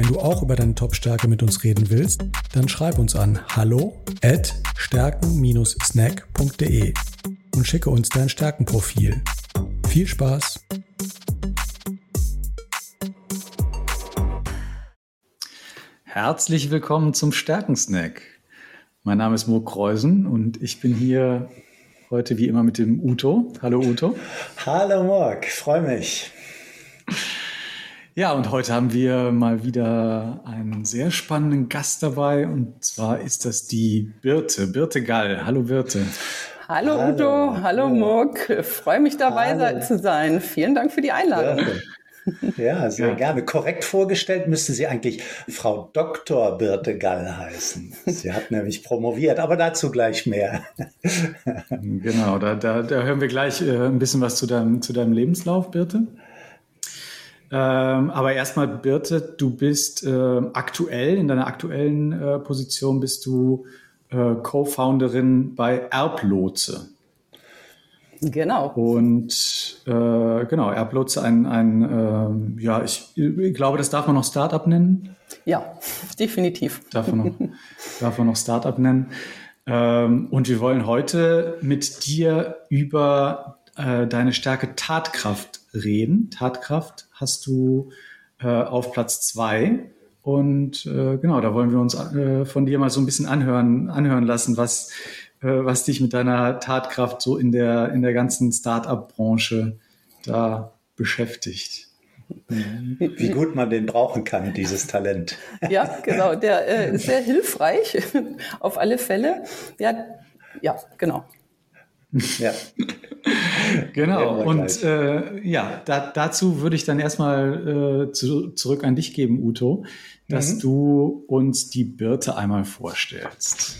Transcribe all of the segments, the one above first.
Wenn du auch über deine Top-Stärke mit uns reden willst, dann schreib uns an hallo at stärken-snack.de und schicke uns dein Stärkenprofil. Viel Spaß! Herzlich willkommen zum Stärkensnack. Mein Name ist Mo Kreusen und ich bin hier heute wie immer mit dem Uto. Hallo Uto. Hallo Morg, freue mich. Ja, und heute haben wir mal wieder einen sehr spannenden Gast dabei und zwar ist das die Birte, Birte Gall. Hallo Birte. Hallo, hallo Udo, hallo Muck. Freue mich dabei hallo. zu sein. Vielen Dank für die Einladung. Ja, sehr ja. gerne. Korrekt vorgestellt müsste sie eigentlich Frau Dr. Birte Gall heißen. Sie hat nämlich promoviert, aber dazu gleich mehr. Genau, da, da, da hören wir gleich äh, ein bisschen was zu deinem, zu deinem Lebenslauf, Birte. Ähm, aber erstmal, Birte, du bist äh, aktuell, in deiner aktuellen äh, Position bist du äh, Co-Founderin bei Erblotse. Genau. Und äh, genau, Erblotse, ein, ein ähm, ja, ich, ich, glaube, das darf man noch Startup nennen. Ja, definitiv. Darf man noch, darf man noch Startup nennen. Ähm, und wir wollen heute mit dir über äh, deine Stärke Tatkraft reden. Tatkraft hast du äh, auf Platz zwei. Und äh, genau, da wollen wir uns äh, von dir mal so ein bisschen anhören, anhören lassen, was, äh, was dich mit deiner Tatkraft so in der, in der ganzen Start-up-Branche da beschäftigt. Wie gut man den brauchen kann, dieses Talent. Ja, genau. Der äh, ist sehr hilfreich, auf alle Fälle. Ja, ja genau. Ja. genau. Und äh, ja, da, dazu würde ich dann erstmal äh, zu, zurück an dich geben, Uto, dass mhm. du uns die Birte einmal vorstellst.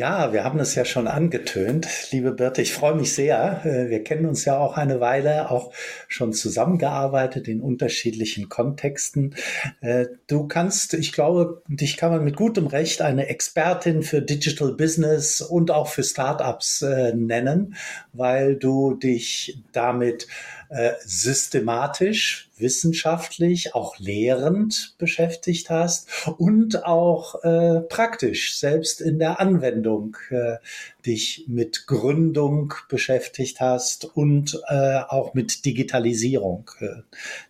Ja, wir haben es ja schon angetönt, liebe Birte. Ich freue mich sehr. Äh, wir kennen uns ja auch eine Weile, auch schon zusammengearbeitet in unterschiedlichen Kontexten. Äh, du kannst, ich glaube, dich kann man mit gutem Recht eine Expertin für Digital Business und auch für Startups äh, nennen, weil du dich damit äh, systematisch, wissenschaftlich, auch lehrend beschäftigt hast und auch äh, praktisch, selbst in der Anwendung äh, dich mit Gründung beschäftigt hast und äh, auch mit Digitalisierung, äh,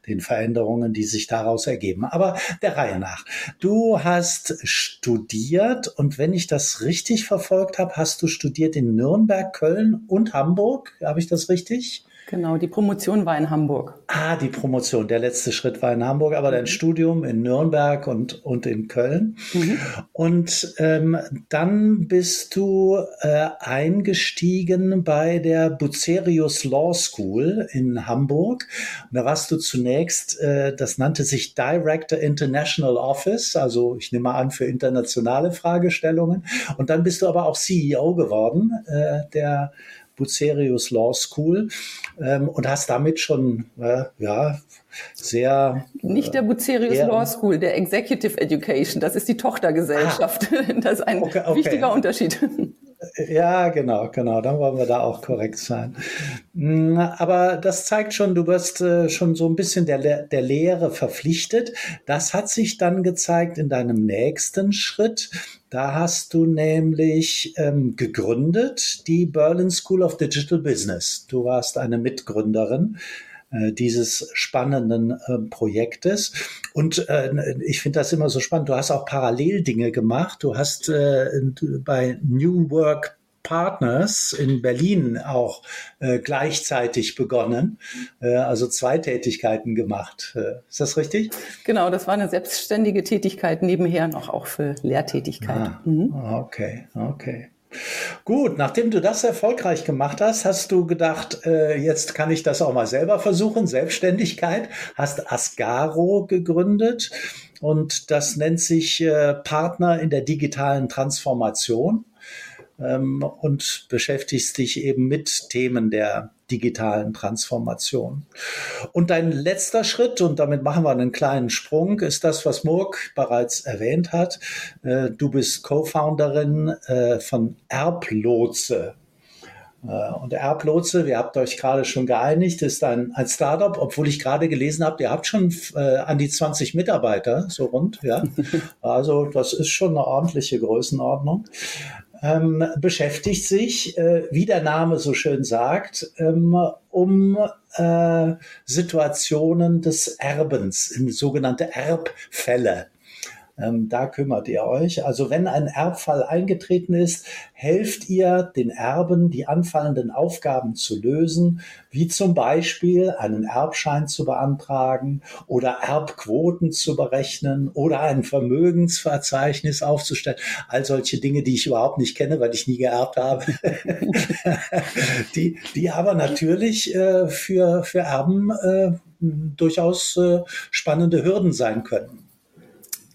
den Veränderungen, die sich daraus ergeben. Aber der Reihe nach. Du hast studiert und wenn ich das richtig verfolgt habe, hast du studiert in Nürnberg, Köln und Hamburg. Habe ich das richtig? Genau, die Promotion war in Hamburg. Ah, die Promotion, der letzte Schritt war in Hamburg, aber dein mhm. Studium in Nürnberg und, und in Köln. Mhm. Und ähm, dann bist du äh, eingestiegen bei der Bucerius Law School in Hamburg. Und da warst du zunächst, äh, das nannte sich Director International Office, also ich nehme an für internationale Fragestellungen. Und dann bist du aber auch CEO geworden, äh, der Bucerius Law School ähm, und hast damit schon äh, ja sehr nicht der Bucerius äh, Law School, der Executive Education, das ist die Tochtergesellschaft. Ah, das ist ein okay, okay. wichtiger Unterschied. Ja, genau, genau. Dann wollen wir da auch korrekt sein. Mm, aber das zeigt schon, du wirst äh, schon so ein bisschen der, der Lehre verpflichtet. Das hat sich dann gezeigt in deinem nächsten Schritt. Da hast du nämlich ähm, gegründet die Berlin School of Digital Business. Du warst eine Mitgründerin äh, dieses spannenden äh, Projektes. Und äh, ich finde das immer so spannend. Du hast auch parallel Dinge gemacht. Du hast äh, bei New Work Partners in Berlin auch äh, gleichzeitig begonnen, äh, also zwei Tätigkeiten gemacht. Äh, ist das richtig? Genau, das war eine selbstständige Tätigkeit nebenher noch auch für Lehrtätigkeit. Ah, mhm. Okay, okay. Gut, nachdem du das erfolgreich gemacht hast, hast du gedacht, äh, jetzt kann ich das auch mal selber versuchen, Selbstständigkeit, hast Asgaro gegründet und das nennt sich äh, Partner in der digitalen Transformation. Ähm, und beschäftigst dich eben mit Themen der digitalen Transformation. Und dein letzter Schritt, und damit machen wir einen kleinen Sprung, ist das, was Murk bereits erwähnt hat. Äh, du bist Co-Founderin äh, von Erblotse. Äh, und Erblotse, wir habt euch gerade schon geeinigt, ist ein, ein Startup, obwohl ich gerade gelesen habe, ihr habt schon äh, an die 20 Mitarbeiter, so rund, ja. Also das ist schon eine ordentliche Größenordnung ähm, beschäftigt sich, äh, wie der Name so schön sagt, ähm, um äh, Situationen des Erbens, sogenannte Erbfälle. Ähm, da kümmert ihr euch. Also wenn ein Erbfall eingetreten ist, helft ihr den Erben, die anfallenden Aufgaben zu lösen, wie zum Beispiel einen Erbschein zu beantragen oder Erbquoten zu berechnen oder ein Vermögensverzeichnis aufzustellen. All solche Dinge, die ich überhaupt nicht kenne, weil ich nie geerbt habe, die, die aber natürlich äh, für, für Erben äh, durchaus äh, spannende Hürden sein können.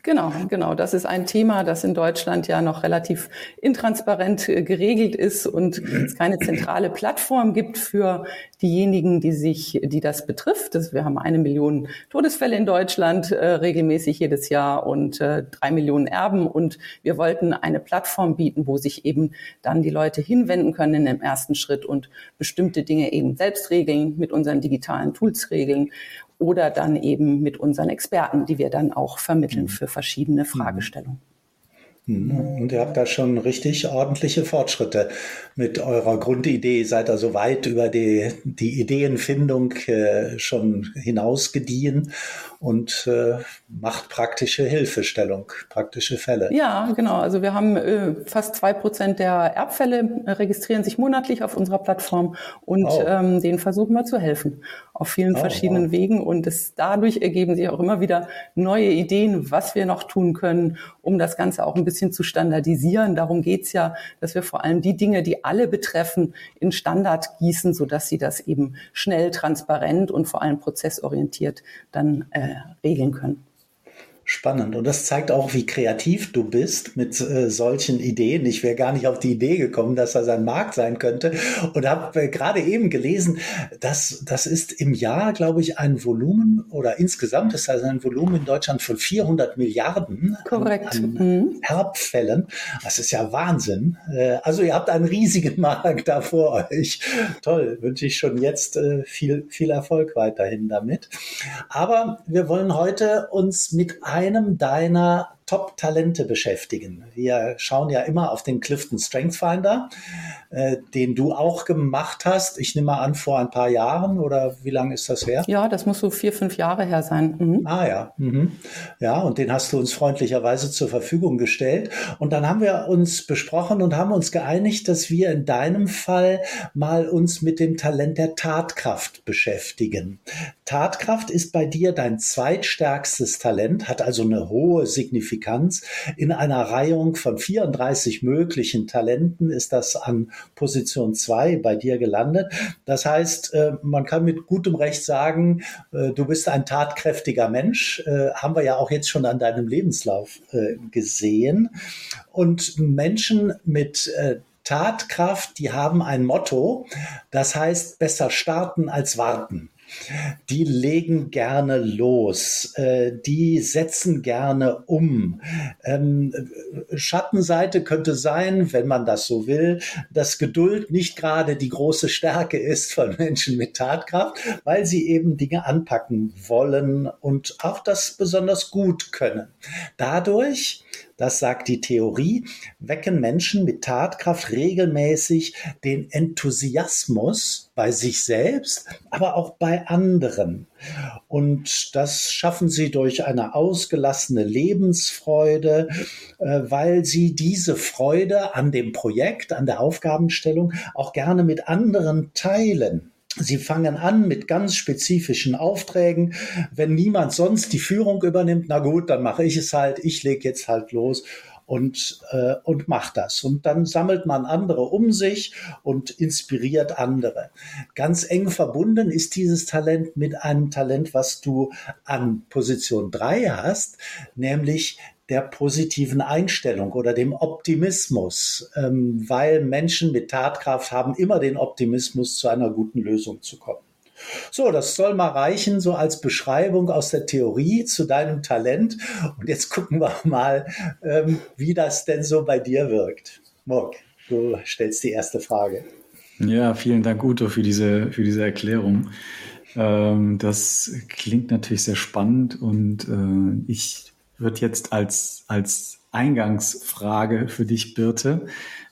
Genau, genau. Das ist ein Thema, das in Deutschland ja noch relativ intransparent äh, geregelt ist und es keine zentrale Plattform gibt für diejenigen, die sich, die das betrifft. Wir haben eine Million Todesfälle in Deutschland äh, regelmäßig jedes Jahr und äh, drei Millionen Erben und wir wollten eine Plattform bieten, wo sich eben dann die Leute hinwenden können in dem ersten Schritt und bestimmte Dinge eben selbst regeln, mit unseren digitalen Tools regeln oder dann eben mit unseren Experten, die wir dann auch vermitteln mhm. für verschiedene mhm. Fragestellungen. Mhm. Und ihr habt da schon richtig ordentliche Fortschritte mit eurer Grundidee. Seid also weit über die, die Ideenfindung äh, schon hinausgediehen und äh, macht praktische Hilfestellung, praktische Fälle. Ja, genau. Also wir haben äh, fast zwei Prozent der Erbfälle registrieren sich monatlich auf unserer Plattform und oh. ähm, denen versuchen wir zu helfen auf vielen oh, verschiedenen wow. Wegen. Und es, dadurch ergeben sich auch immer wieder neue Ideen, was wir noch tun können, um das Ganze auch ein bisschen zu standardisieren. Darum geht's ja, dass wir vor allem die Dinge, die alle betreffen, in Standard gießen, sodass sie das eben schnell, transparent und vor allem prozessorientiert dann äh, regeln können. Spannend. Und das zeigt auch, wie kreativ du bist mit äh, solchen Ideen. Ich wäre gar nicht auf die Idee gekommen, dass das ein Markt sein könnte. Und habe äh, gerade eben gelesen, dass das ist im Jahr, glaube ich, ein Volumen oder insgesamt ist das ein Volumen in Deutschland von 400 Milliarden Korrekt. An, an mhm. Erbfällen. Das ist ja Wahnsinn. Äh, also ihr habt einen riesigen Markt da vor euch. Toll. Wünsche ich schon jetzt äh, viel, viel Erfolg weiterhin damit. Aber wir wollen heute uns mit einem deiner Top-Talente beschäftigen. Wir schauen ja immer auf den Clifton Strength Finder, äh, den du auch gemacht hast. Ich nehme mal an, vor ein paar Jahren oder wie lange ist das her? Ja, das muss so vier, fünf Jahre her sein. Mhm. Ah ja. Mhm. Ja, und den hast du uns freundlicherweise zur Verfügung gestellt. Und dann haben wir uns besprochen und haben uns geeinigt, dass wir in deinem Fall mal uns mit dem Talent der Tatkraft beschäftigen. Tatkraft ist bei dir dein zweitstärkstes Talent, hat also eine hohe Signifikanz Signifikanz. In einer Reihung von 34 möglichen Talenten ist das an Position 2 bei dir gelandet. Das heißt, äh, man kann mit gutem Recht sagen, äh, du bist ein tatkräftiger Mensch. Äh, haben wir ja auch jetzt schon an deinem Lebenslauf gesehen. Und Menschen mit Tatkraft, die haben ein Motto, das heißt besser starten als warten die legen gerne los, äh, die setzen gerne um. Ähm, Schattenseite könnte sein, wenn man das so will, dass Geduld nicht gerade die große Stärke ist von Menschen mit Tatkraft, weil sie eben Dinge anpacken wollen und auch das besonders gut können. Dadurch das sagt die Theorie, wecken Menschen mit Tatkraft regelmäßig den Enthusiasmus bei sich selbst, aber auch bei anderen. Und das schaffen sie durch eine ausgelassene Lebensfreude, äh, weil sie diese Freude an dem Projekt, an der Aufgabenstellung auch gerne mit anderen teilen. Sie fangen an mit ganz spezifischen Aufträgen. Wenn niemand sonst die Führung übernimmt, na gut, dann mache ich es halt. Ich lege jetzt halt los und, äh, und macht das. Und dann sammelt man andere um sich und inspiriert andere. Ganz eng verbunden ist dieses Talent mit einem Talent, was du an Position drei hast, nämlich der positiven Einstellung oder dem Optimismus, ähm, weil Menschen mit Tatkraft haben immer den Optimismus, zu einer guten Lösung zu kommen. So, das soll mal reichen, so als Beschreibung aus der Theorie zu deinem Talent. Und jetzt gucken wir mal, ähm, wie das denn so bei dir wirkt. Morg, du stellst die erste Frage. Ja, vielen Dank, Uto, für diese, für diese Erklärung. Ähm, das klingt natürlich sehr spannend und äh, ich würde jetzt als, als Eingangsfrage für dich, Birte,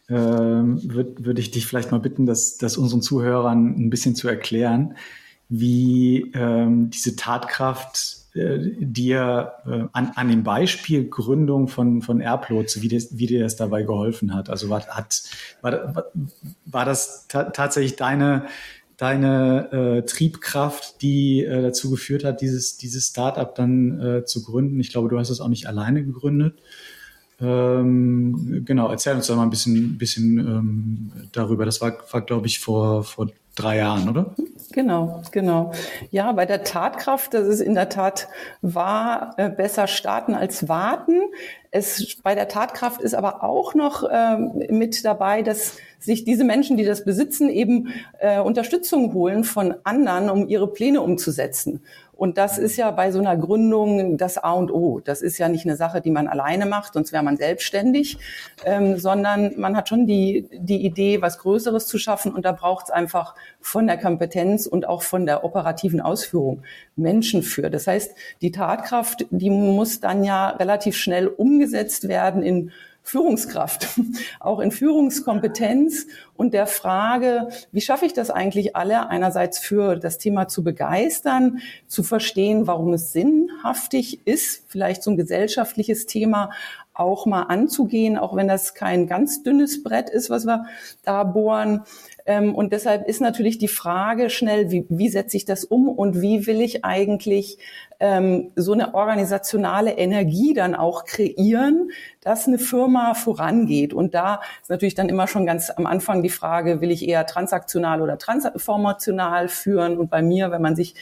ähm, würde würd ich dich vielleicht mal bitten, das, das unseren Zuhörern ein bisschen zu erklären, wie ähm, diese Tatkraft äh, dir äh, an, an dem Beispiel Gründung von, von Airplots, wie, das, wie dir das dabei geholfen hat. Also war, hat, war, war das ta tatsächlich deine, deine äh, Triebkraft, die äh, dazu geführt hat, dieses, dieses Startup dann äh, zu gründen? Ich glaube, du hast es auch nicht alleine gegründet. Ähm, genau, erzähl uns doch mal ein bisschen, bisschen ähm, darüber. Das war, war glaube ich, vor, vor drei Jahren, oder? Genau, genau. Ja, bei der Tatkraft, das ist in der Tat wahr, äh, besser starten als warten. Es, bei der Tatkraft ist aber auch noch äh, mit dabei, dass sich diese Menschen, die das besitzen, eben äh, Unterstützung holen von anderen, um ihre Pläne umzusetzen. Und das ist ja bei so einer Gründung das A und O. Das ist ja nicht eine Sache, die man alleine macht, sonst wäre man selbstständig, ähm, sondern man hat schon die, die Idee, was Größeres zu schaffen. Und da braucht es einfach von der Kompetenz und auch von der operativen Ausführung Menschen für. Das heißt, die Tatkraft, die muss dann ja relativ schnell umgesetzt werden in Führungskraft, auch in Führungskompetenz und der Frage, wie schaffe ich das eigentlich alle, einerseits für das Thema zu begeistern, zu verstehen, warum es sinnhaftig ist, vielleicht so ein gesellschaftliches Thema auch mal anzugehen, auch wenn das kein ganz dünnes Brett ist, was wir da bohren. Ähm, und deshalb ist natürlich die Frage schnell, wie, wie setze ich das um und wie will ich eigentlich ähm, so eine organisationale Energie dann auch kreieren, dass eine Firma vorangeht. Und da ist natürlich dann immer schon ganz am Anfang die Frage, will ich eher transaktional oder transformational führen? Und bei mir, wenn man sich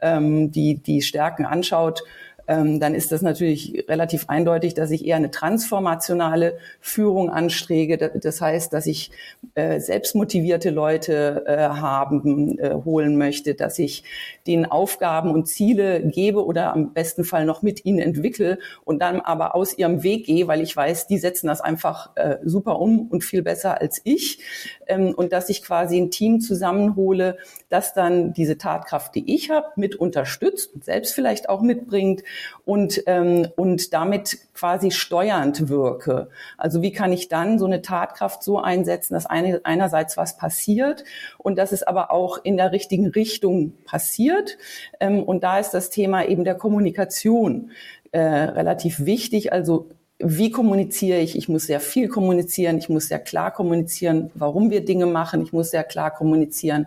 ähm, die, die Stärken anschaut, ähm, dann ist das natürlich relativ eindeutig, dass ich eher eine transformationale Führung anstrege. Das heißt, dass ich äh, selbstmotivierte Leute äh, haben, äh, holen möchte, dass ich denen Aufgaben und Ziele gebe oder am besten Fall noch mit ihnen entwickle und dann aber aus ihrem Weg gehe, weil ich weiß, die setzen das einfach äh, super um und viel besser als ich. Ähm, und dass ich quasi ein Team zusammenhole, das dann diese Tatkraft, die ich habe, mit unterstützt und selbst vielleicht auch mitbringt und, ähm, und damit quasi steuernd wirke. Also wie kann ich dann so eine Tatkraft so einsetzen, dass eine, einerseits was passiert und dass es aber auch in der richtigen Richtung passiert. Ähm, und da ist das Thema eben der Kommunikation äh, relativ wichtig. Also wie kommuniziere ich? Ich muss sehr viel kommunizieren. Ich muss sehr klar kommunizieren, warum wir Dinge machen. Ich muss sehr klar kommunizieren,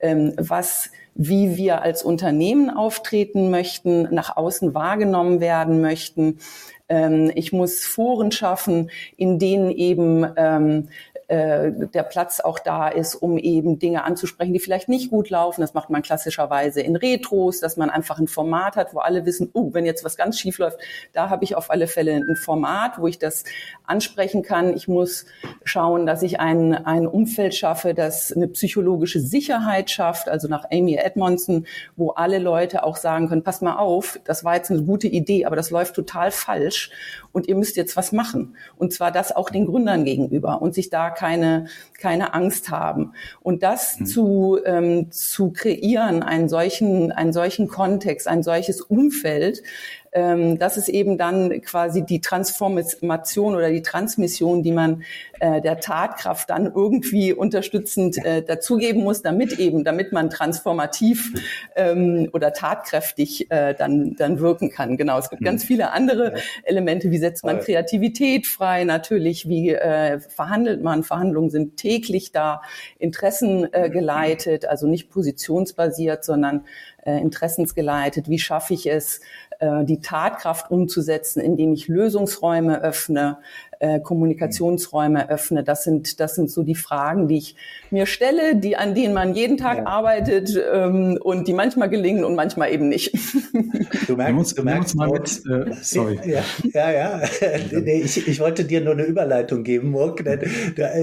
ähm, was wie wir als Unternehmen auftreten möchten, nach außen wahrgenommen werden möchten. Ähm, ich muss Foren schaffen, in denen eben ähm, äh, der Platz auch da ist, um eben Dinge anzusprechen, die vielleicht nicht gut laufen. Das macht man klassischerweise in Retros, dass man einfach ein Format hat, wo alle wissen, oh, wenn jetzt was ganz schief läuft, da habe ich auf alle Fälle ein Format, wo ich das ansprechen kann. Ich muss schauen, dass ich ein, ein Umfeld schaffe, das eine psychologische Sicherheit schafft, also nach Amy Edmondson, wo alle Leute auch sagen können, pass mal auf, das war jetzt eine gute Idee, aber das läuft total falsch und ihr müsst jetzt was machen. Und zwar das auch den Gründern gegenüber und sich da keine, keine Angst haben. Und das mhm. zu, ähm, zu kreieren, einen solchen, einen solchen Kontext, ein solches Umfeld, ähm, das ist eben dann quasi die Transformation oder die Transmission, die man äh, der Tatkraft dann irgendwie unterstützend äh, dazugeben muss, damit eben, damit man transformativ ähm, oder tatkräftig äh, dann, dann wirken kann. Genau, es gibt mhm. ganz viele andere Elemente. Wie setzt man Kreativität frei? Natürlich, wie äh, verhandelt man? Verhandlungen sind täglich da, Interessen äh, geleitet, also nicht positionsbasiert, sondern äh, interessensgeleitet. Wie schaffe ich es, die Tatkraft umzusetzen, indem ich Lösungsräume öffne, äh, Kommunikationsräume öffne. Das sind, das sind so die Fragen, die ich mir stelle, die, an denen man jeden Tag ja. arbeitet ähm, und die manchmal gelingen und manchmal eben nicht. Du merkst, du merkst mal mit, äh, sorry. Ja, ja, ja. nee, ich, ich wollte dir nur eine Überleitung geben, Murk, denn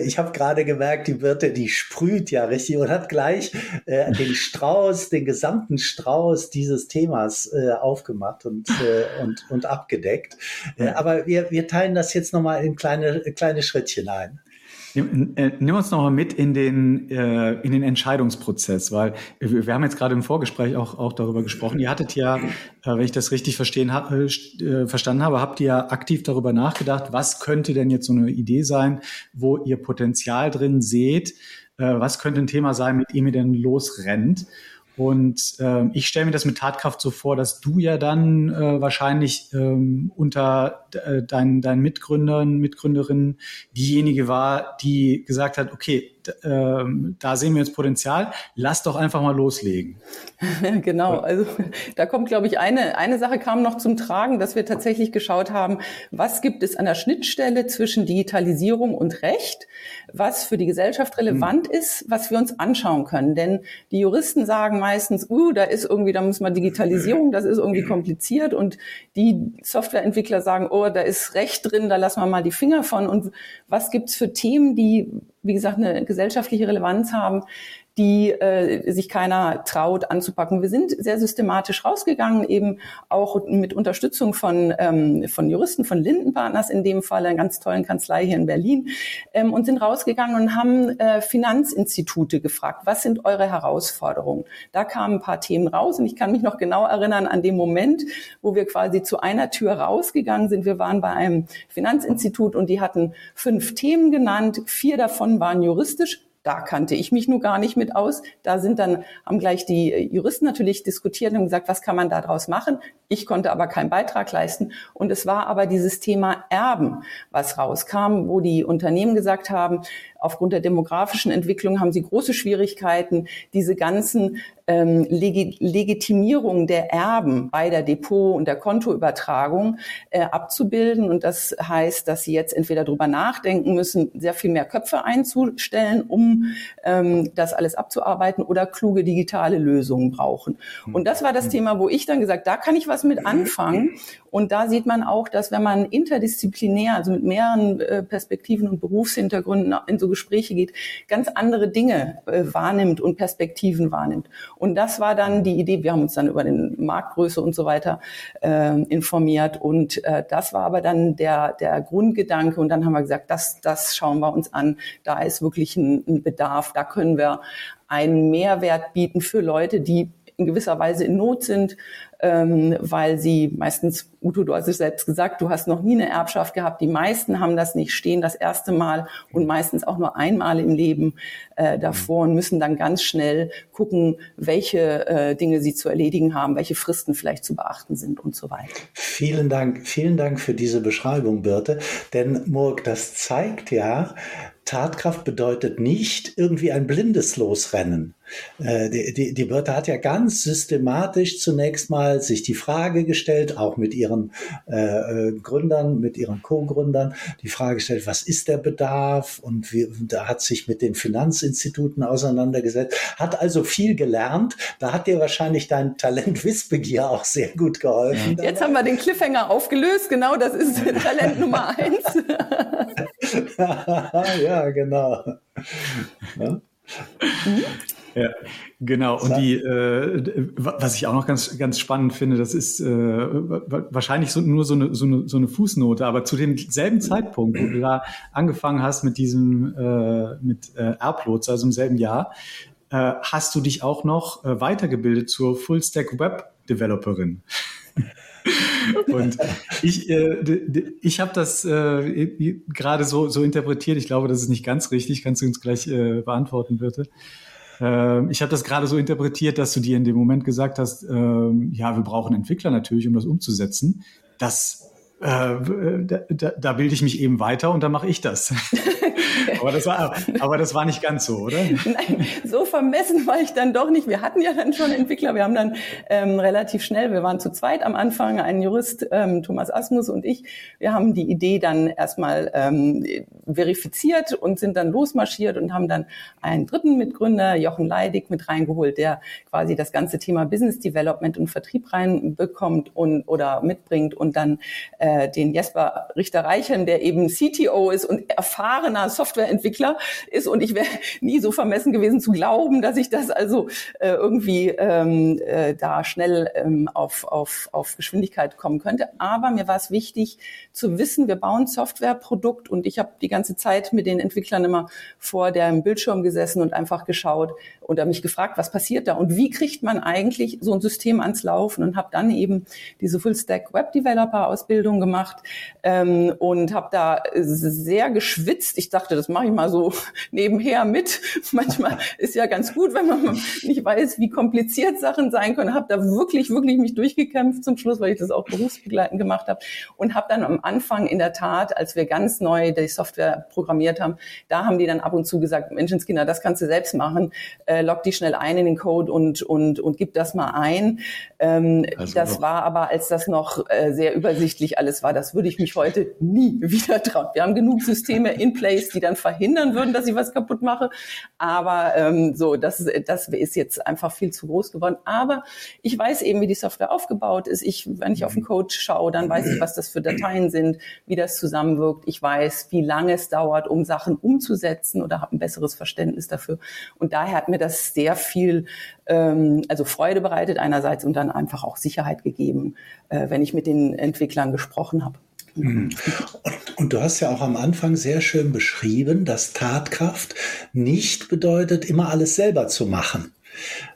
ich habe gerade gemerkt, die Birte, die sprüht ja richtig und hat gleich äh, den Strauß, den gesamten Strauß dieses Themas äh, aufgemacht und, äh, und, und abgedeckt. Äh, aber wir, wir teilen das jetzt nochmal in kleine, kleine Schrittchen ein. Nimm, äh, nimm uns nochmal mit in den, äh, in den Entscheidungsprozess, weil wir, haben jetzt gerade im Vorgespräch auch, auch darüber gesprochen. Ihr hattet ja, äh, wenn ich das richtig verstehen, hab, äh, äh, verstanden habe, habt ihr ja aktiv darüber nachgedacht, was könnte denn jetzt so eine Idee sein, wo ihr Potenzial drin seht, äh, was könnte ein Thema sein, mit dem ihr denn losrennt. Und äh, ich stelle mir das mit Tatkraft so vor, dass du ja dann äh, wahrscheinlich ähm, unter äh, deinen, deinen Mitgründern, Mitgründerinnen diejenige war, die gesagt hat, okay, äh, da sehen wir jetzt Potenzial, lass doch einfach mal loslegen. genau, also da kommt, glaube ich, eine, eine Sache kam noch zum Tragen, dass wir tatsächlich geschaut haben, was gibt es an der Schnittstelle zwischen Digitalisierung und Recht, was für die Gesellschaft relevant mhm. ist, was wir uns anschauen können. Denn die Juristen sagen meistens, uh, da ist irgendwie, da muss man Digitalisierung, das ist irgendwie kompliziert und die Softwareentwickler sagen, oh, da ist Recht drin, da lassen wir mal die Finger von. Und was gibt's für Themen, die wie gesagt, eine gesellschaftliche Relevanz haben, die äh, sich keiner traut anzupacken. Wir sind sehr systematisch rausgegangen, eben auch mit Unterstützung von, ähm, von Juristen, von Lindenpartners in dem Fall, einer ganz tollen Kanzlei hier in Berlin, ähm, und sind rausgegangen und haben äh, Finanzinstitute gefragt, was sind eure Herausforderungen? Da kamen ein paar Themen raus und ich kann mich noch genau erinnern an den Moment, wo wir quasi zu einer Tür rausgegangen sind. Wir waren bei einem Finanzinstitut und die hatten fünf Themen genannt, vier davon waren juristisch, da kannte ich mich nur gar nicht mit aus. Da sind dann, haben gleich die Juristen natürlich diskutiert und gesagt, was kann man daraus machen? Ich konnte aber keinen Beitrag leisten. Und es war aber dieses Thema Erben, was rauskam, wo die Unternehmen gesagt haben, aufgrund der demografischen Entwicklung haben sie große Schwierigkeiten, diese ganzen ähm, Legi Legitimierung der Erben bei der Depot- und der Kontoübertragung äh, abzubilden. Und das heißt, dass sie jetzt entweder darüber nachdenken müssen, sehr viel mehr Köpfe einzustellen, um ähm, das alles abzuarbeiten oder kluge digitale Lösungen brauchen. Und das war das hm. Thema, wo ich dann gesagt, da kann ich was mit anfangen. Und da sieht man auch, dass wenn man interdisziplinär, also mit mehreren äh, Perspektiven und Berufshintergründen in so Gespräche geht, ganz andere Dinge äh, wahrnimmt und Perspektiven wahrnimmt. Und das war dann die Idee. Wir haben uns dann über den Marktgröße und so weiter äh, informiert. Und äh, das war aber dann der, der Grundgedanke. Und dann haben wir gesagt, das, das schauen wir uns an. Da ist wirklich ein, ein Bedarf. Da können wir einen Mehrwert bieten für Leute, die in gewisser Weise in Not sind, ähm, weil sie meistens, Uto, du hast es selbst gesagt, du hast noch nie eine Erbschaft gehabt. Die meisten haben das nicht, stehen das erste Mal und meistens auch nur einmal im Leben äh, davor und müssen dann ganz schnell gucken, welche äh, Dinge sie zu erledigen haben, welche Fristen vielleicht zu beachten sind und so weiter. Vielen Dank, vielen Dank für diese Beschreibung, Birte. Denn Murk, das zeigt ja, Tatkraft bedeutet nicht irgendwie ein blindes Losrennen. Äh, die, die, die Birte hat ja ganz systematisch zunächst mal sich die Frage gestellt, auch mit ihren äh, äh, Gründern, mit ihren Co-Gründern, die Frage gestellt, was ist der Bedarf? Und wie, da hat sich mit den Finanzinstituten auseinandergesetzt, hat also viel gelernt. Da hat dir wahrscheinlich dein Talent Wissbegier auch sehr gut geholfen. Jetzt haben wir den Cliffhanger aufgelöst, genau, das ist Talent Nummer eins. ja, genau. Ja. Mhm. Ja, genau. Und die, äh, was ich auch noch ganz, ganz spannend finde, das ist äh, wahrscheinlich so, nur so eine, so, eine, so eine Fußnote, aber zu demselben Zeitpunkt, wo du da angefangen hast mit diesem, äh, mit äh, Airplots, also im selben Jahr, äh, hast du dich auch noch äh, weitergebildet zur Full-Stack Web Developerin. Und ich, äh, ich habe das äh, gerade so, so interpretiert. Ich glaube, das ist nicht ganz richtig. Kannst du uns gleich äh, beantworten, bitte? Äh, ich habe das gerade so interpretiert, dass du dir in dem Moment gesagt hast, äh, ja, wir brauchen Entwickler natürlich, um das umzusetzen. Das äh, da, da, bilde ich mich eben weiter und dann mache ich das. aber, das war, aber das war nicht ganz so, oder? Nein, so vermessen war ich dann doch nicht. Wir hatten ja dann schon Entwickler. Wir haben dann ähm, relativ schnell, wir waren zu zweit am Anfang, ein Jurist, ähm, Thomas Asmus und ich. Wir haben die Idee dann erstmal ähm, verifiziert und sind dann losmarschiert und haben dann einen dritten Mitgründer, Jochen Leidig, mit reingeholt, der quasi das ganze Thema Business Development und Vertrieb reinbekommt und oder mitbringt und dann äh, den Jesper Richter-Reichen, der eben CTO ist und erfahrener Softwareentwickler ist und ich wäre nie so vermessen gewesen zu glauben, dass ich das also äh, irgendwie ähm, äh, da schnell ähm, auf, auf, auf Geschwindigkeit kommen könnte. Aber mir war es wichtig zu wissen, wir bauen Softwareprodukt und ich habe die ganze Zeit mit den Entwicklern immer vor dem Bildschirm gesessen und einfach geschaut oder mich gefragt, was passiert da und wie kriegt man eigentlich so ein System ans Laufen und habe dann eben diese Full-Stack Web Developer Ausbildung gemacht ähm, und habe da sehr geschwitzt. Ich dachte, das mache ich mal so nebenher mit. Manchmal ist ja ganz gut, wenn man nicht weiß, wie kompliziert Sachen sein können. Habe da wirklich, wirklich mich durchgekämpft zum Schluss, weil ich das auch berufsbegleitend gemacht habe und habe dann am Anfang in der Tat, als wir ganz neu die Software programmiert haben, da haben die dann ab und zu gesagt, Menschenskinder, das kannst du selbst machen, äh, log die schnell ein in den Code und und und gib das mal ein. Ähm, also das war aber, als das noch äh, sehr übersichtlich alles war, das würde ich mich heute nie wieder trauen. Wir haben genug Systeme in place, die dann verhindern würden, dass ich was kaputt mache. Aber ähm, so, das, das ist jetzt einfach viel zu groß geworden. Aber ich weiß eben, wie die Software aufgebaut ist. Ich, wenn ich auf den Code schaue, dann weiß ich, was das für Dateien sind, wie das zusammenwirkt. Ich weiß, wie lange es dauert, um Sachen umzusetzen oder habe ein besseres Verständnis dafür. Und daher hat mir das sehr viel ähm, also Freude bereitet einerseits und dann einfach auch Sicherheit gegeben, äh, wenn ich mit den Entwicklern gesprochen habe. Mhm. Und, und, du hast ja auch am Anfang sehr schön beschrieben, dass Tatkraft nicht bedeutet, immer alles selber zu machen.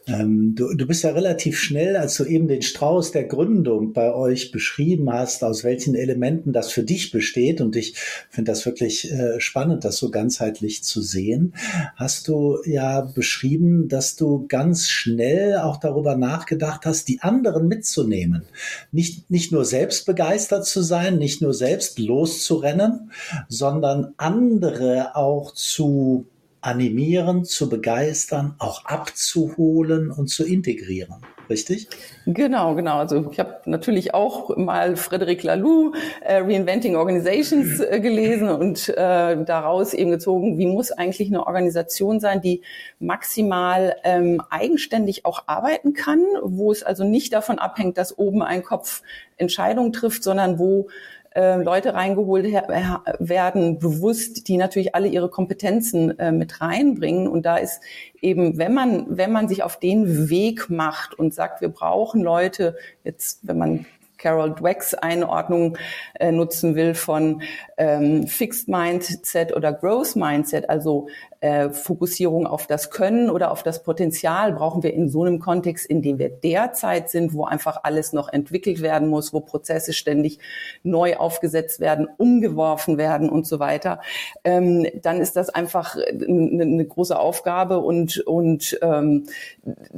Ähm, du, du bist ja relativ schnell, als du eben den Strauß der Gründung bei euch beschrieben hast, aus welchen Elementen das für dich besteht. Und ich finde das wirklich äh, spannend, das so ganzheitlich zu sehen. Hast du ja beschrieben, dass du ganz schnell auch darüber nachgedacht hast, die anderen mitzunehmen. Nicht, nicht nur selbst begeistert zu sein, nicht nur selbst loszurennen, sondern andere auch zu animieren, zu begeistern, auch abzuholen und zu integrieren. Richtig? Genau, genau. Also ich habe natürlich auch mal Frederic Laloux, äh, Reinventing Organizations, äh, gelesen und äh, daraus eben gezogen, wie muss eigentlich eine Organisation sein, die maximal ähm, eigenständig auch arbeiten kann, wo es also nicht davon abhängt, dass oben ein Kopf Entscheidungen trifft, sondern wo äh, Leute reingeholt werden, bewusst, die natürlich alle ihre Kompetenzen äh, mit reinbringen. Und da ist eben, wenn man, wenn man sich auf den Weg macht und sagt, wir brauchen Leute, jetzt, wenn man Carol Dwecks Einordnung äh, nutzen will von ähm, Fixed Mindset oder Growth Mindset, also äh, Fokussierung auf das Können oder auf das Potenzial brauchen wir in so einem Kontext, in dem wir derzeit sind, wo einfach alles noch entwickelt werden muss, wo Prozesse ständig neu aufgesetzt werden, umgeworfen werden und so weiter, ähm, dann ist das einfach eine, eine große Aufgabe und, und ähm,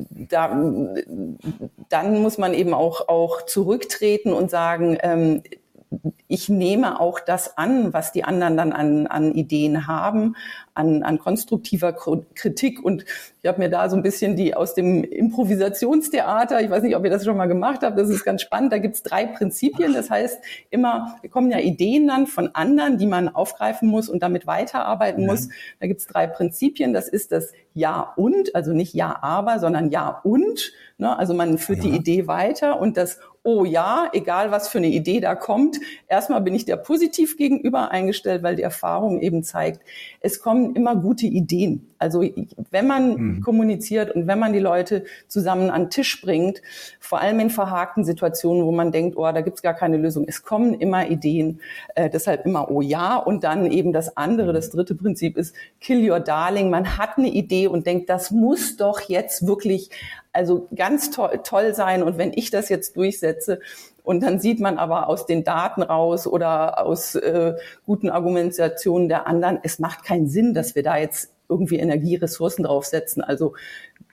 da, dann muss man eben auch, auch zurücktreten und sagen, ähm, ich nehme auch das an, was die anderen dann an, an Ideen haben, an, an konstruktiver Kritik. Und ich habe mir da so ein bisschen die aus dem Improvisationstheater, ich weiß nicht, ob ihr das schon mal gemacht habt, das ist ganz spannend, da gibt es drei Prinzipien. Das heißt, immer, kommen ja Ideen dann von anderen, die man aufgreifen muss und damit weiterarbeiten ja. muss. Da gibt es drei Prinzipien. Das ist das Ja und, also nicht Ja aber, sondern Ja und. Ne? Also man führt ja. die Idee weiter und das oh ja, egal was für eine Idee da kommt, erstmal bin ich der positiv gegenüber eingestellt, weil die Erfahrung eben zeigt, es kommen immer gute Ideen. Also wenn man mhm. kommuniziert und wenn man die Leute zusammen an den Tisch bringt, vor allem in verhakten Situationen, wo man denkt, oh, da gibt's gar keine Lösung, es kommen immer Ideen, äh, deshalb immer oh ja und dann eben das andere, das dritte Prinzip ist kill your darling. Man hat eine Idee und denkt, das muss doch jetzt wirklich also ganz toll, toll sein und wenn ich das jetzt durchsetze, und dann sieht man aber aus den Daten raus oder aus äh, guten Argumentationen der anderen, es macht keinen Sinn, dass wir da jetzt irgendwie Energie, Ressourcen draufsetzen. Also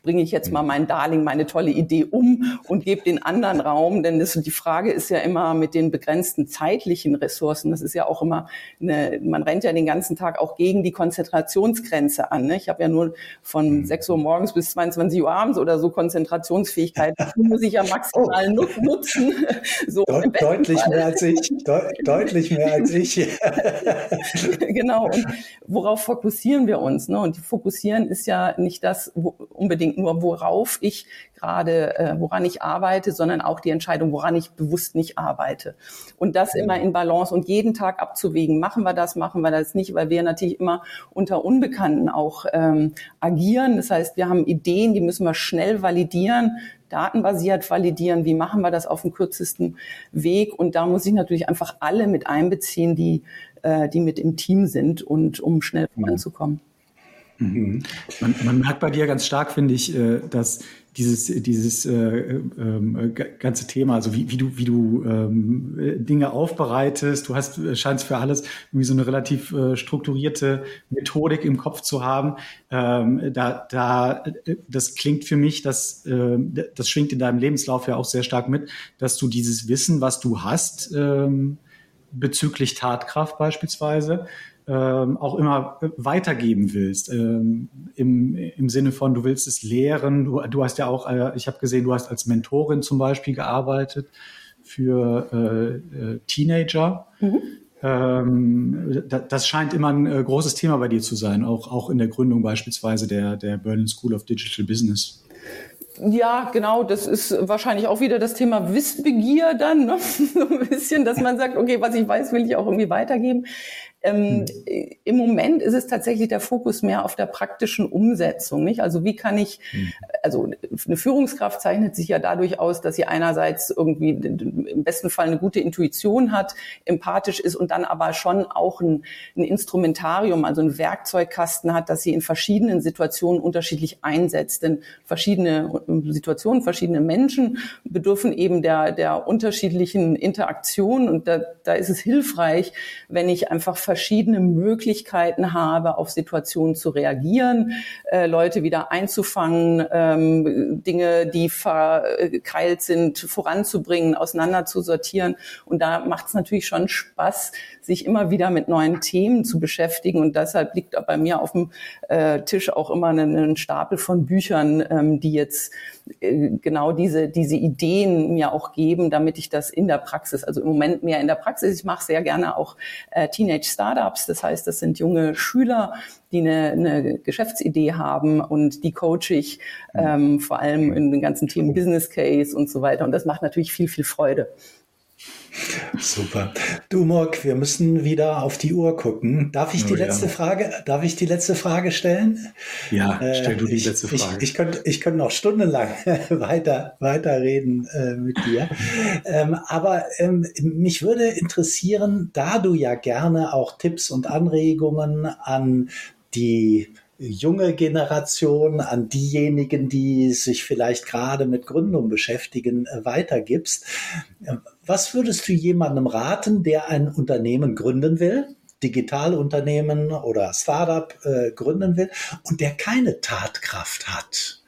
bringe ich jetzt mal mein Darling, meine tolle Idee um und gebe den anderen Raum. Denn das, die Frage ist ja immer mit den begrenzten zeitlichen Ressourcen. Das ist ja auch immer, eine, man rennt ja den ganzen Tag auch gegen die Konzentrationsgrenze an. Ne? Ich habe ja nur von 6 mhm. Uhr morgens bis 22 Uhr abends oder so Konzentrationsfähigkeit. Die muss ich ja maximal oh. nutzen. So De deutlich Fall. mehr als ich. De deutlich mehr als ich. genau. Und worauf fokussieren wir uns? Ne? Und fokussieren ist ja nicht das wo, unbedingt unbedingt nur, worauf ich gerade, äh, woran ich arbeite, sondern auch die Entscheidung, woran ich bewusst nicht arbeite. Und das immer in Balance und jeden Tag abzuwägen. Machen wir das, machen wir das nicht, weil wir natürlich immer unter Unbekannten auch ähm, agieren. Das heißt, wir haben Ideen, die müssen wir schnell validieren datenbasiert validieren, wie machen wir das auf dem kürzesten Weg. Und da muss ich natürlich einfach alle mit einbeziehen, die, äh, die mit im Team sind und um schnell voranzukommen. Mhm. Man, man, merkt bei dir ganz stark, finde ich, äh, dass dieses, dieses äh, äh, ganze Thema, also wie, wie du, wie du ähm, Dinge aufbereitest, du hast, äh, scheinst für alles irgendwie so eine relativ äh, strukturierte Methodik im Kopf zu haben. Ähm, da, da, das klingt für mich, dass äh, das schwingt in deinem Lebenslauf ja auch sehr stark mit, dass du dieses Wissen, was du hast, ähm, bezüglich Tatkraft beispielsweise, ähm, auch immer weitergeben willst. Ähm, im, Im Sinne von, du willst es lehren. Du, du hast ja auch, äh, ich habe gesehen, du hast als Mentorin zum Beispiel gearbeitet für äh, äh, Teenager. Mhm. Ähm, das scheint immer ein äh, großes Thema bei dir zu sein, auch, auch in der Gründung beispielsweise der, der Berlin School of Digital Business. Ja, genau, das ist wahrscheinlich auch wieder das Thema Wissbegier dann, ne? so ein bisschen, dass man sagt, okay, was ich weiß, will ich auch irgendwie weitergeben. Ähm, hm. Im Moment ist es tatsächlich der Fokus mehr auf der praktischen Umsetzung. Nicht? Also wie kann ich, hm. also eine Führungskraft zeichnet sich ja dadurch aus, dass sie einerseits irgendwie im besten Fall eine gute Intuition hat, empathisch ist und dann aber schon auch ein, ein Instrumentarium, also ein Werkzeugkasten hat, dass sie in verschiedenen Situationen unterschiedlich einsetzt. Denn verschiedene Situationen, verschiedene Menschen bedürfen eben der, der unterschiedlichen Interaktion und da, da ist es hilfreich, wenn ich einfach verschiedene Möglichkeiten habe, auf Situationen zu reagieren, äh, Leute wieder einzufangen, ähm, Dinge, die verkeilt sind, voranzubringen, auseinanderzusortieren. Und da macht es natürlich schon Spaß, sich immer wieder mit neuen Themen zu beschäftigen. Und deshalb liegt bei mir auf dem äh, Tisch auch immer ein, Stapel von Büchern, ähm, die jetzt äh, genau diese, diese Ideen mir auch geben, damit ich das in der Praxis, also im Moment mehr in der Praxis, ich mache sehr gerne auch äh, Teenage Startups, das heißt, das sind junge Schüler, die eine, eine Geschäftsidee haben und die coache ich ähm, vor allem in den ganzen Themen Business Case und so weiter. Und das macht natürlich viel, viel Freude. Super. Du Morg, wir müssen wieder auf die Uhr gucken. Darf ich die oh, letzte ja. Frage, darf ich die letzte Frage stellen? Ja, äh, stell du die ich, letzte Frage. Ich, ich, könnte, ich könnte noch stundenlang weiter, weiter reden äh, mit dir. ähm, aber ähm, mich würde interessieren, da du ja gerne auch Tipps und Anregungen an die junge Generation, an diejenigen, die sich vielleicht gerade mit Gründung beschäftigen, äh, weitergibst. Was würdest du jemandem raten, der ein Unternehmen gründen will? Digitalunternehmen oder Startup äh, gründen will und der keine Tatkraft hat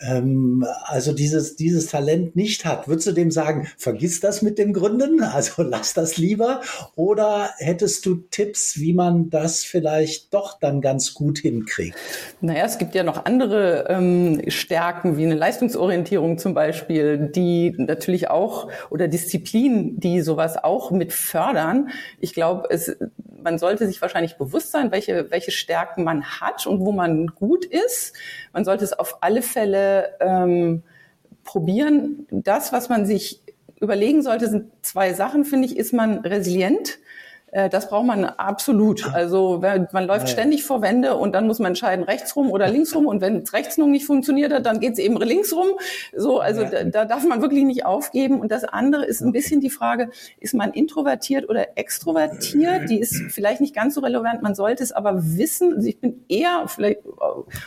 ähm, also dieses, dieses Talent nicht hat, würdest du dem sagen, vergiss das mit dem Gründen, also lass das lieber? Oder hättest du Tipps, wie man das vielleicht doch dann ganz gut hinkriegt? Naja, es gibt ja noch andere ähm, Stärken, wie eine Leistungsorientierung zum Beispiel, die natürlich auch, oder Disziplin, die sowas auch mit fördern. Ich glaube, es, man sollte sich wahrscheinlich bewusst sein, welche, welche Stärken man hat und wo man gut ist. Man sollte es auf alle Fälle ähm, probieren. Das, was man sich überlegen sollte, sind zwei Sachen, finde ich. Ist man resilient? Äh, das braucht man absolut. Also man läuft ständig vor Wände und dann muss man entscheiden, rechts rum oder links rum. Und wenn es rechts noch nicht funktioniert hat, dann geht es eben links rum. So, also da, da, darf man wirklich nicht aufgeben. Und das andere ist ein bisschen die Frage, ist man introvertiert oder extrovertiert? Die ist vielleicht nicht ganz so relevant. Man sollte es aber wissen. Also ich bin eher, vielleicht,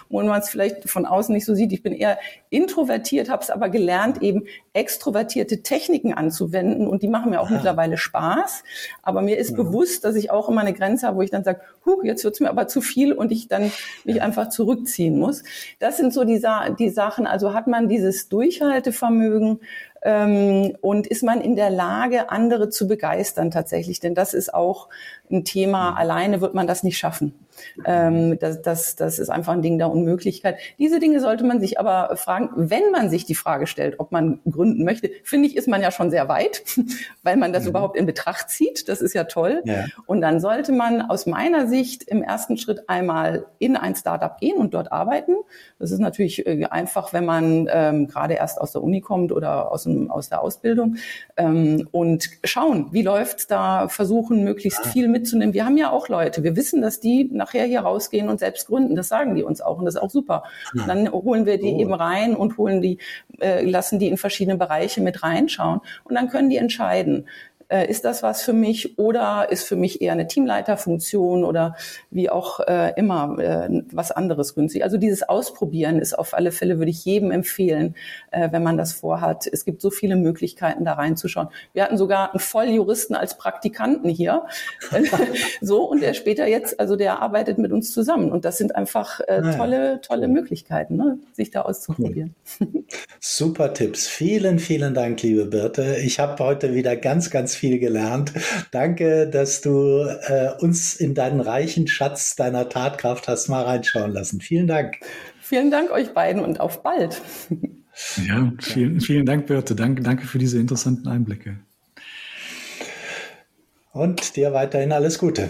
wo man es vielleicht von außen nicht so sieht, ich bin eher introvertiert, habe es aber gelernt, eben extrovertierte Techniken anzuwenden. Und die machen mir auch ah. mittlerweile Spaß. Aber mir ist mhm. bewusst, bewusst, dass ich auch immer eine Grenze habe, wo ich dann sage, huh, jetzt wird's mir aber zu viel und ich dann mich einfach zurückziehen muss. Das sind so die, Sa die Sachen, also hat man dieses Durchhaltevermögen, ähm, und ist man in der Lage, andere zu begeistern tatsächlich? Denn das ist auch ein Thema. Alleine wird man das nicht schaffen. Ähm, das, das, das ist einfach ein Ding der Unmöglichkeit. Diese Dinge sollte man sich aber fragen, wenn man sich die Frage stellt, ob man gründen möchte. Finde ich, ist man ja schon sehr weit, weil man das mhm. überhaupt in Betracht zieht. Das ist ja toll. Ja. Und dann sollte man aus meiner Sicht im ersten Schritt einmal in ein Startup gehen und dort arbeiten. Das ist natürlich äh, einfach, wenn man ähm, gerade erst aus der Uni kommt oder aus, dem, aus der Ausbildung ähm, und schauen, wie läuft's da, versuchen möglichst ah. viel mitzunehmen. Wir haben ja auch Leute, wir wissen, dass die nach nachher hier rausgehen und selbst gründen. Das sagen die uns auch und das ist auch super. Und dann holen wir die oh. eben rein und holen die, äh, lassen die in verschiedene Bereiche mit reinschauen und dann können die entscheiden, äh, ist das was für mich oder ist für mich eher eine Teamleiterfunktion oder wie auch äh, immer äh, was anderes günstig. Also dieses Ausprobieren ist auf alle Fälle, würde ich jedem empfehlen, äh, wenn man das vorhat. Es gibt so viele Möglichkeiten, da reinzuschauen. Wir hatten sogar einen Volljuristen als Praktikanten hier. so, und der später jetzt, also der arbeitet mit uns zusammen. Und das sind einfach äh, ah tolle, tolle Möglichkeiten, ne, sich da auszuprobieren. Super Tipps. Vielen, vielen Dank, liebe Birte. Ich habe heute wieder ganz, ganz viel gelernt. Danke, dass du äh, uns in deinen reichen Schatz deiner Tatkraft hast mal reinschauen lassen. Vielen Dank. Vielen Dank euch beiden und auf bald. Ja, vielen, vielen Dank, Birte. Danke, danke für diese interessanten Einblicke. Und dir weiterhin alles Gute.